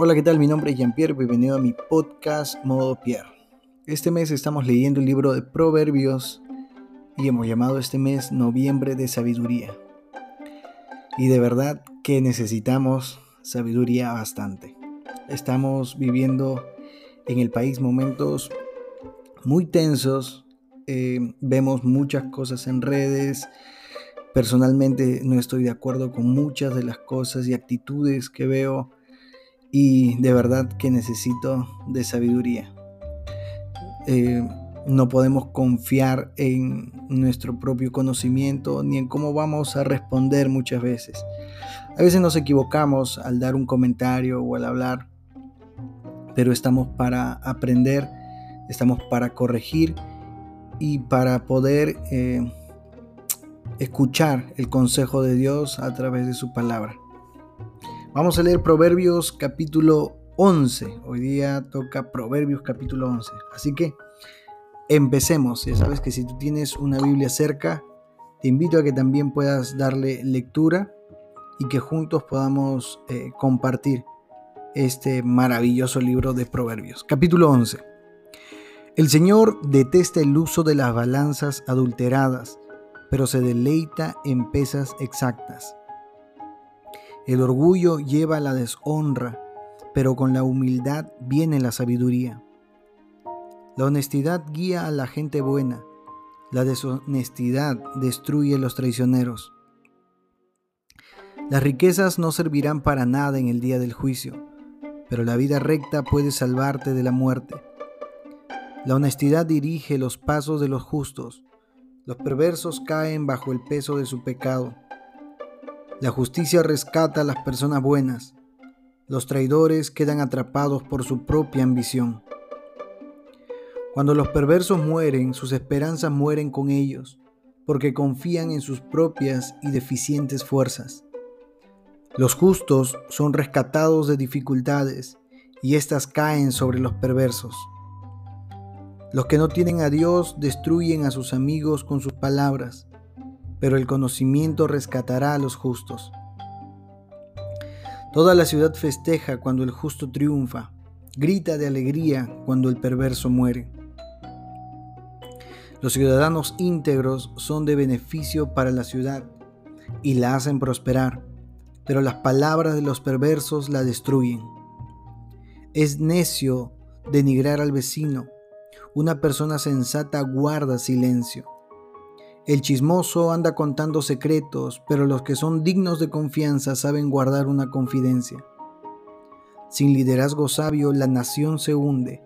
Hola, ¿qué tal? Mi nombre es Jean-Pierre, bienvenido a mi podcast Modo Pierre. Este mes estamos leyendo el libro de Proverbios y hemos llamado este mes Noviembre de Sabiduría. Y de verdad que necesitamos sabiduría bastante. Estamos viviendo en el país momentos muy tensos, eh, vemos muchas cosas en redes, personalmente no estoy de acuerdo con muchas de las cosas y actitudes que veo y de verdad que necesito de sabiduría. Eh, no podemos confiar en nuestro propio conocimiento ni en cómo vamos a responder muchas veces. A veces nos equivocamos al dar un comentario o al hablar, pero estamos para aprender, estamos para corregir y para poder eh, escuchar el consejo de Dios a través de su palabra. Vamos a leer Proverbios capítulo 11. Hoy día toca Proverbios capítulo 11. Así que empecemos. Ya sabes que si tú tienes una Biblia cerca, te invito a que también puedas darle lectura y que juntos podamos eh, compartir este maravilloso libro de Proverbios. Capítulo 11. El Señor detesta el uso de las balanzas adulteradas, pero se deleita en pesas exactas. El orgullo lleva a la deshonra, pero con la humildad viene la sabiduría. La honestidad guía a la gente buena, la deshonestidad destruye a los traicioneros. Las riquezas no servirán para nada en el día del juicio, pero la vida recta puede salvarte de la muerte. La honestidad dirige los pasos de los justos, los perversos caen bajo el peso de su pecado. La justicia rescata a las personas buenas. Los traidores quedan atrapados por su propia ambición. Cuando los perversos mueren, sus esperanzas mueren con ellos, porque confían en sus propias y deficientes fuerzas. Los justos son rescatados de dificultades, y éstas caen sobre los perversos. Los que no tienen a Dios destruyen a sus amigos con sus palabras pero el conocimiento rescatará a los justos. Toda la ciudad festeja cuando el justo triunfa, grita de alegría cuando el perverso muere. Los ciudadanos íntegros son de beneficio para la ciudad y la hacen prosperar, pero las palabras de los perversos la destruyen. Es necio denigrar al vecino, una persona sensata guarda silencio. El chismoso anda contando secretos, pero los que son dignos de confianza saben guardar una confidencia. Sin liderazgo sabio, la nación se hunde.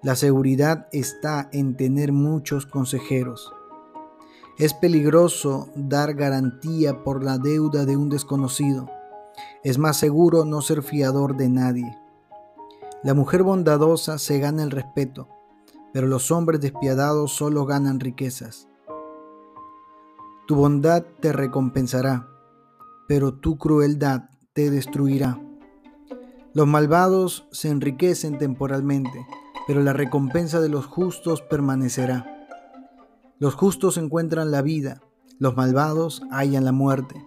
La seguridad está en tener muchos consejeros. Es peligroso dar garantía por la deuda de un desconocido. Es más seguro no ser fiador de nadie. La mujer bondadosa se gana el respeto, pero los hombres despiadados solo ganan riquezas. Tu bondad te recompensará, pero tu crueldad te destruirá. Los malvados se enriquecen temporalmente, pero la recompensa de los justos permanecerá. Los justos encuentran la vida, los malvados hallan la muerte.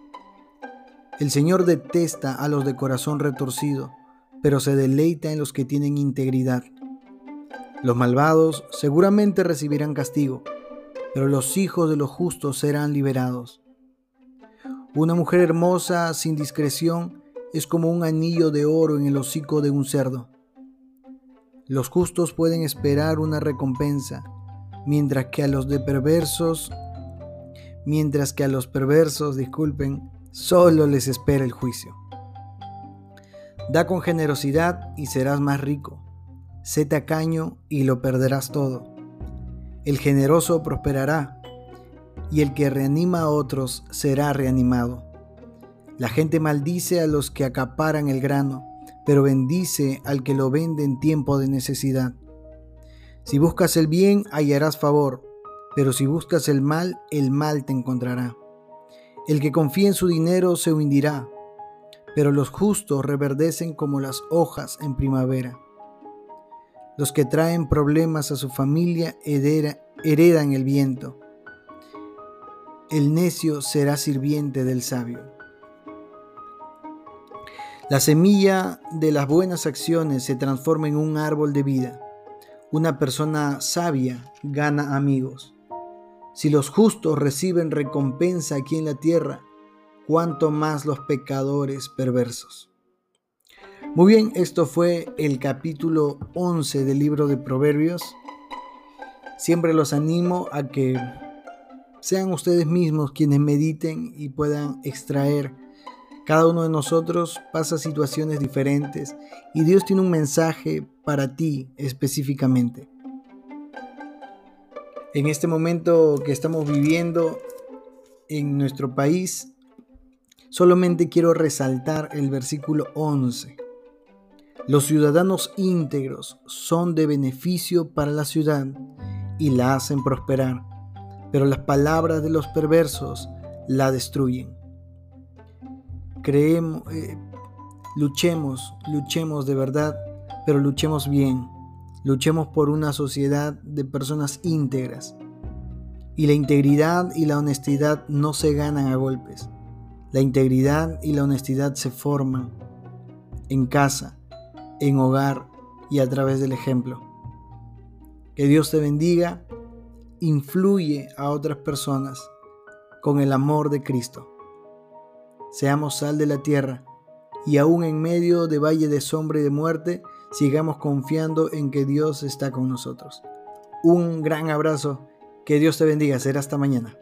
El Señor detesta a los de corazón retorcido, pero se deleita en los que tienen integridad. Los malvados seguramente recibirán castigo, pero los hijos de los justos serán liberados. Una mujer hermosa sin discreción es como un anillo de oro en el hocico de un cerdo. Los justos pueden esperar una recompensa, mientras que a los de perversos, mientras que a los perversos, disculpen, solo les espera el juicio. Da con generosidad y serás más rico. Sé tacaño y lo perderás todo. El generoso prosperará, y el que reanima a otros será reanimado. La gente maldice a los que acaparan el grano, pero bendice al que lo vende en tiempo de necesidad. Si buscas el bien, hallarás favor, pero si buscas el mal, el mal te encontrará. El que confía en su dinero se hundirá, pero los justos reverdecen como las hojas en primavera. Los que traen problemas a su familia heredan el viento. El necio será sirviente del sabio. La semilla de las buenas acciones se transforma en un árbol de vida. Una persona sabia gana amigos. Si los justos reciben recompensa aquí en la tierra, cuanto más los pecadores perversos. Muy bien, esto fue el capítulo 11 del libro de Proverbios. Siempre los animo a que sean ustedes mismos quienes mediten y puedan extraer. Cada uno de nosotros pasa situaciones diferentes y Dios tiene un mensaje para ti específicamente. En este momento que estamos viviendo en nuestro país, solamente quiero resaltar el versículo 11. Los ciudadanos íntegros son de beneficio para la ciudad y la hacen prosperar, pero las palabras de los perversos la destruyen. Creemos, eh, luchemos, luchemos de verdad, pero luchemos bien. Luchemos por una sociedad de personas íntegras. Y la integridad y la honestidad no se ganan a golpes. La integridad y la honestidad se forman en casa, en hogar y a través del ejemplo. Que Dios te bendiga, influye a otras personas con el amor de Cristo. Seamos sal de la tierra y aún en medio de valle de sombra y de muerte, sigamos confiando en que Dios está con nosotros. Un gran abrazo, que Dios te bendiga, será hasta mañana.